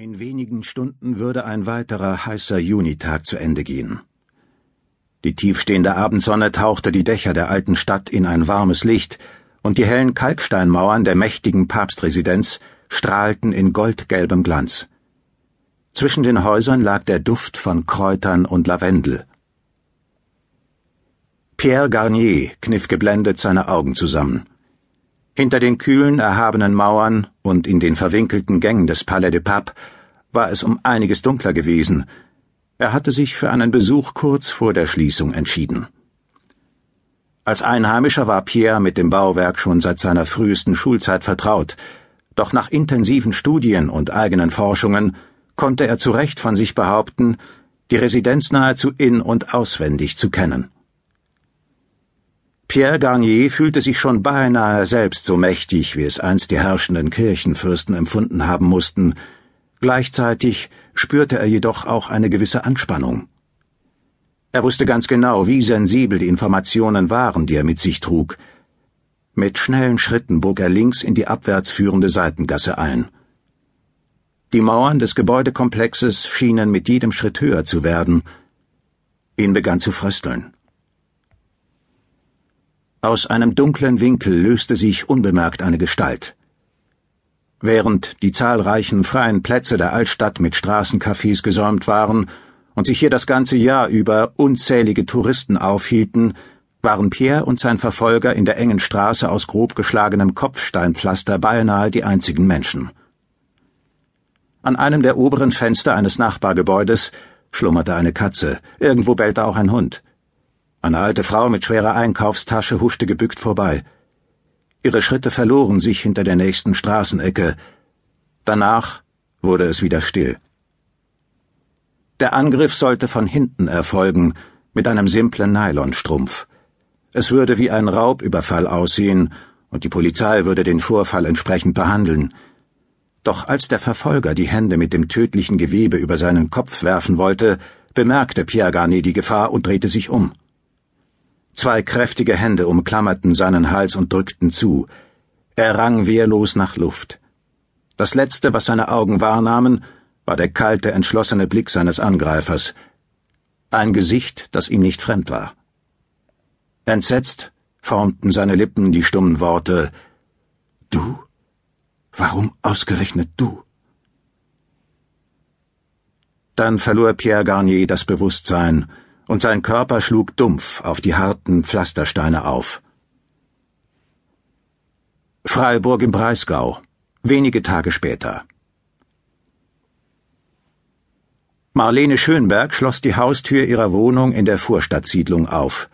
In wenigen Stunden würde ein weiterer heißer Junitag zu Ende gehen. Die tiefstehende Abendsonne tauchte die Dächer der alten Stadt in ein warmes Licht, und die hellen Kalksteinmauern der mächtigen Papstresidenz strahlten in goldgelbem Glanz. Zwischen den Häusern lag der Duft von Kräutern und Lavendel. Pierre Garnier kniff geblendet seine Augen zusammen. Hinter den kühlen, erhabenen Mauern und in den verwinkelten Gängen des Palais de Pape war es um einiges dunkler gewesen. Er hatte sich für einen Besuch kurz vor der Schließung entschieden. Als Einheimischer war Pierre mit dem Bauwerk schon seit seiner frühesten Schulzeit vertraut, doch nach intensiven Studien und eigenen Forschungen konnte er zu Recht von sich behaupten, die Residenz nahezu in und auswendig zu kennen. Pierre Garnier fühlte sich schon beinahe selbst so mächtig, wie es einst die herrschenden Kirchenfürsten empfunden haben mussten, gleichzeitig spürte er jedoch auch eine gewisse Anspannung. Er wusste ganz genau, wie sensibel die Informationen waren, die er mit sich trug. Mit schnellen Schritten bog er links in die abwärts führende Seitengasse ein. Die Mauern des Gebäudekomplexes schienen mit jedem Schritt höher zu werden. Ihn begann zu frösteln. Aus einem dunklen Winkel löste sich unbemerkt eine Gestalt. Während die zahlreichen freien Plätze der Altstadt mit Straßencafés gesäumt waren und sich hier das ganze Jahr über unzählige Touristen aufhielten, waren Pierre und sein Verfolger in der engen Straße aus grob geschlagenem Kopfsteinpflaster beinahe die einzigen Menschen. An einem der oberen Fenster eines Nachbargebäudes schlummerte eine Katze, irgendwo bellte auch ein Hund. Eine alte Frau mit schwerer Einkaufstasche huschte gebückt vorbei. Ihre Schritte verloren sich hinter der nächsten Straßenecke. Danach wurde es wieder still. Der Angriff sollte von hinten erfolgen, mit einem simplen Nylonstrumpf. Es würde wie ein Raubüberfall aussehen, und die Polizei würde den Vorfall entsprechend behandeln. Doch als der Verfolger die Hände mit dem tödlichen Gewebe über seinen Kopf werfen wollte, bemerkte Pierre Garnet die Gefahr und drehte sich um. Zwei kräftige Hände umklammerten seinen Hals und drückten zu. Er rang wehrlos nach Luft. Das Letzte, was seine Augen wahrnahmen, war der kalte, entschlossene Blick seines Angreifers. Ein Gesicht, das ihm nicht fremd war. Entsetzt formten seine Lippen die stummen Worte Du? Warum ausgerechnet du? Dann verlor Pierre Garnier das Bewusstsein, und sein Körper schlug dumpf auf die harten Pflastersteine auf. Freiburg im Breisgau, wenige Tage später. Marlene Schönberg schloss die Haustür ihrer Wohnung in der Vorstadtsiedlung auf.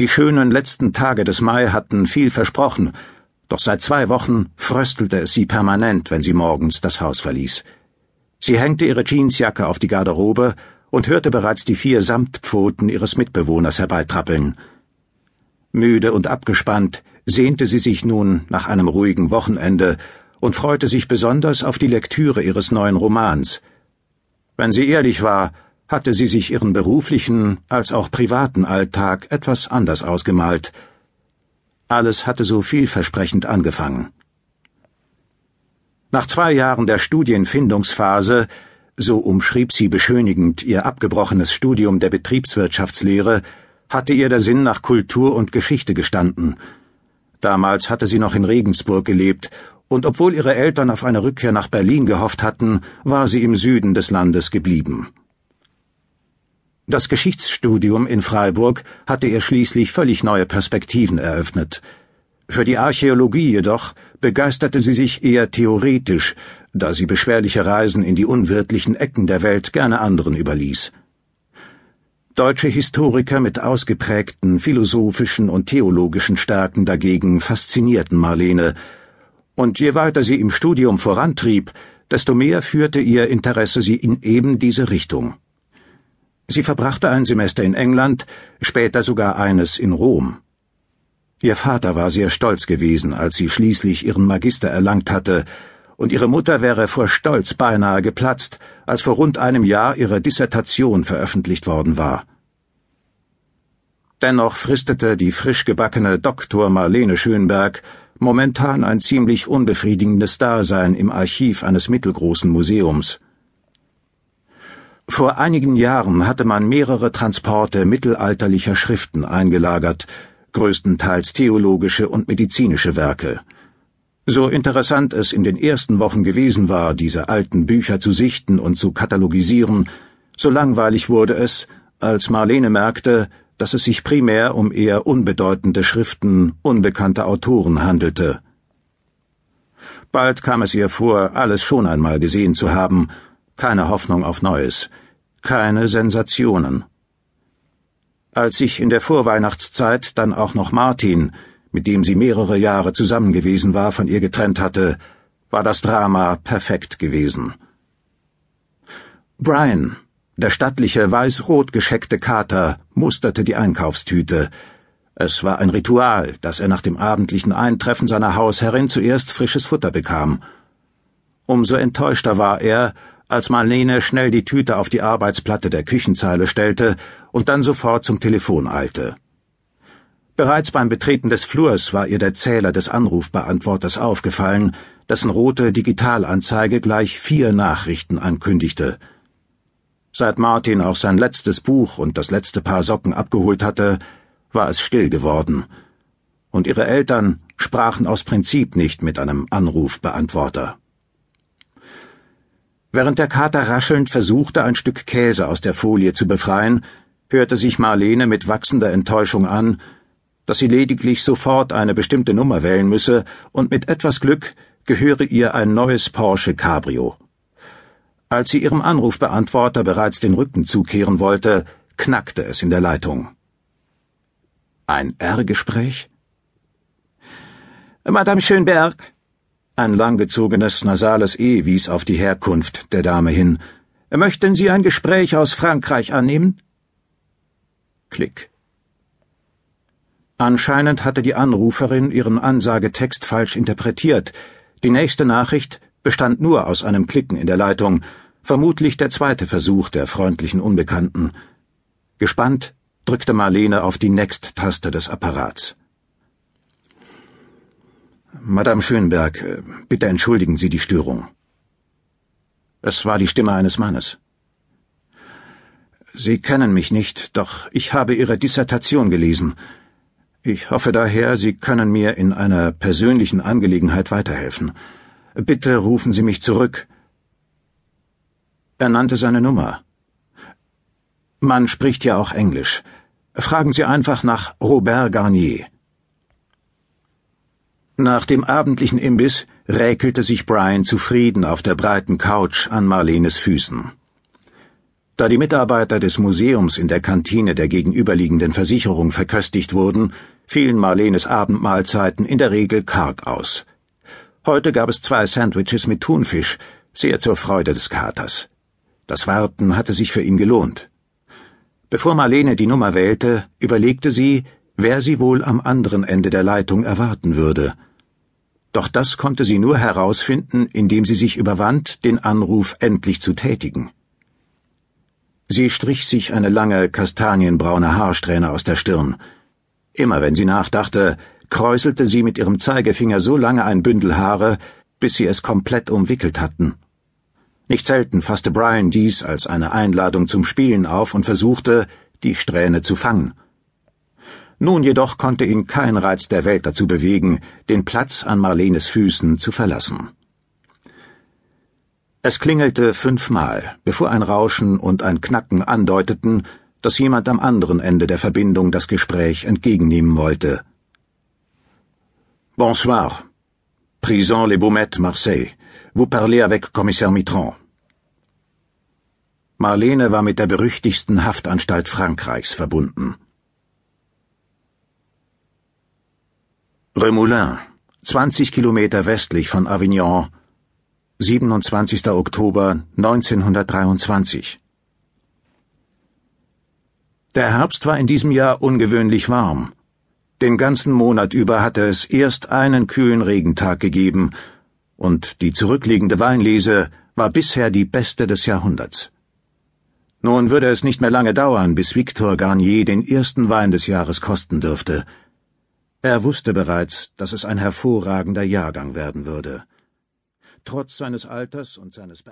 Die schönen letzten Tage des Mai hatten viel versprochen, doch seit zwei Wochen fröstelte es sie permanent, wenn sie morgens das Haus verließ. Sie hängte ihre Jeansjacke auf die Garderobe und hörte bereits die vier Samtpfoten ihres Mitbewohners herbeitrappeln. Müde und abgespannt sehnte sie sich nun nach einem ruhigen Wochenende und freute sich besonders auf die Lektüre ihres neuen Romans. Wenn sie ehrlich war, hatte sie sich ihren beruflichen als auch privaten Alltag etwas anders ausgemalt. Alles hatte so vielversprechend angefangen. Nach zwei Jahren der Studienfindungsphase so umschrieb sie beschönigend ihr abgebrochenes Studium der Betriebswirtschaftslehre, hatte ihr der Sinn nach Kultur und Geschichte gestanden. Damals hatte sie noch in Regensburg gelebt, und obwohl ihre Eltern auf eine Rückkehr nach Berlin gehofft hatten, war sie im Süden des Landes geblieben. Das Geschichtsstudium in Freiburg hatte ihr schließlich völlig neue Perspektiven eröffnet. Für die Archäologie jedoch begeisterte sie sich eher theoretisch, da sie beschwerliche Reisen in die unwirtlichen Ecken der Welt gerne anderen überließ. Deutsche Historiker mit ausgeprägten philosophischen und theologischen Stärken dagegen faszinierten Marlene, und je weiter sie im Studium vorantrieb, desto mehr führte ihr Interesse sie in eben diese Richtung. Sie verbrachte ein Semester in England, später sogar eines in Rom. Ihr Vater war sehr stolz gewesen, als sie schließlich ihren Magister erlangt hatte, und ihre Mutter wäre vor Stolz beinahe geplatzt, als vor rund einem Jahr ihre Dissertation veröffentlicht worden war. Dennoch fristete die frisch gebackene Doktor Marlene Schönberg momentan ein ziemlich unbefriedigendes Dasein im Archiv eines mittelgroßen Museums. Vor einigen Jahren hatte man mehrere Transporte mittelalterlicher Schriften eingelagert, größtenteils theologische und medizinische Werke. So interessant es in den ersten Wochen gewesen war, diese alten Bücher zu sichten und zu katalogisieren, so langweilig wurde es, als Marlene merkte, dass es sich primär um eher unbedeutende Schriften unbekannter Autoren handelte. Bald kam es ihr vor, alles schon einmal gesehen zu haben, keine Hoffnung auf Neues, keine Sensationen. Als sich in der Vorweihnachtszeit dann auch noch Martin, mit dem sie mehrere Jahre zusammen gewesen war, von ihr getrennt hatte, war das Drama perfekt gewesen. Brian, der stattliche weiß-rot gescheckte Kater musterte die Einkaufstüte. Es war ein Ritual, dass er nach dem abendlichen Eintreffen seiner Hausherrin zuerst frisches Futter bekam. Umso enttäuschter war er, als Marlene schnell die Tüte auf die Arbeitsplatte der Küchenzeile stellte und dann sofort zum Telefon eilte. Bereits beim Betreten des Flurs war ihr der Zähler des Anrufbeantworters aufgefallen, dessen rote Digitalanzeige gleich vier Nachrichten ankündigte – Seit Martin auch sein letztes Buch und das letzte Paar Socken abgeholt hatte, war es still geworden, und ihre Eltern sprachen aus Prinzip nicht mit einem Anrufbeantworter. Während der Kater raschelnd versuchte, ein Stück Käse aus der Folie zu befreien, hörte sich Marlene mit wachsender Enttäuschung an, dass sie lediglich sofort eine bestimmte Nummer wählen müsse, und mit etwas Glück gehöre ihr ein neues Porsche Cabrio. Als sie ihrem Anrufbeantworter bereits den Rücken zukehren wollte, knackte es in der Leitung. Ein R-Gespräch? Madame Schönberg. Ein langgezogenes nasales E wies auf die Herkunft der Dame hin. Möchten Sie ein Gespräch aus Frankreich annehmen? Klick. Anscheinend hatte die Anruferin ihren Ansagetext falsch interpretiert. Die nächste Nachricht bestand nur aus einem Klicken in der Leitung, Vermutlich der zweite Versuch der freundlichen Unbekannten. Gespannt drückte Marlene auf die Next-Taste des Apparats. Madame Schönberg, äh, bitte entschuldigen Sie die Störung. Es war die Stimme eines Mannes. Sie kennen mich nicht, doch ich habe Ihre Dissertation gelesen. Ich hoffe daher, Sie können mir in einer persönlichen Angelegenheit weiterhelfen. Bitte rufen Sie mich zurück. Er nannte seine Nummer. Man spricht ja auch Englisch. Fragen Sie einfach nach Robert Garnier. Nach dem abendlichen Imbiss räkelte sich Brian zufrieden auf der breiten Couch an Marlenes Füßen. Da die Mitarbeiter des Museums in der Kantine der gegenüberliegenden Versicherung verköstigt wurden, fielen Marlenes Abendmahlzeiten in der Regel karg aus. Heute gab es zwei Sandwiches mit Thunfisch, sehr zur Freude des Katers. Das Warten hatte sich für ihn gelohnt. Bevor Marlene die Nummer wählte, überlegte sie, wer sie wohl am anderen Ende der Leitung erwarten würde. Doch das konnte sie nur herausfinden, indem sie sich überwand, den Anruf endlich zu tätigen. Sie strich sich eine lange kastanienbraune Haarsträhne aus der Stirn. Immer wenn sie nachdachte, kräuselte sie mit ihrem Zeigefinger so lange ein Bündel Haare, bis sie es komplett umwickelt hatten. Nicht selten fasste Brian dies als eine Einladung zum Spielen auf und versuchte, die Strähne zu fangen. Nun jedoch konnte ihn kein Reiz der Welt dazu bewegen, den Platz an Marlenes Füßen zu verlassen. Es klingelte fünfmal, bevor ein Rauschen und ein Knacken andeuteten, dass jemand am anderen Ende der Verbindung das Gespräch entgegennehmen wollte. Bonsoir. Prison Les Baumettes, Marseille. Vous parlez avec Commissaire Mitran. Marlene war mit der berüchtigsten Haftanstalt Frankreichs verbunden. Remoulin, 20 Kilometer westlich von Avignon, 27. Oktober 1923. Der Herbst war in diesem Jahr ungewöhnlich warm. Den ganzen Monat über hatte es erst einen kühlen Regentag gegeben, und die zurückliegende Weinlese war bisher die beste des Jahrhunderts. Nun würde es nicht mehr lange dauern, bis Victor Garnier den ersten Wein des Jahres kosten dürfte. Er wusste bereits, dass es ein hervorragender Jahrgang werden würde. Trotz seines Alters und seines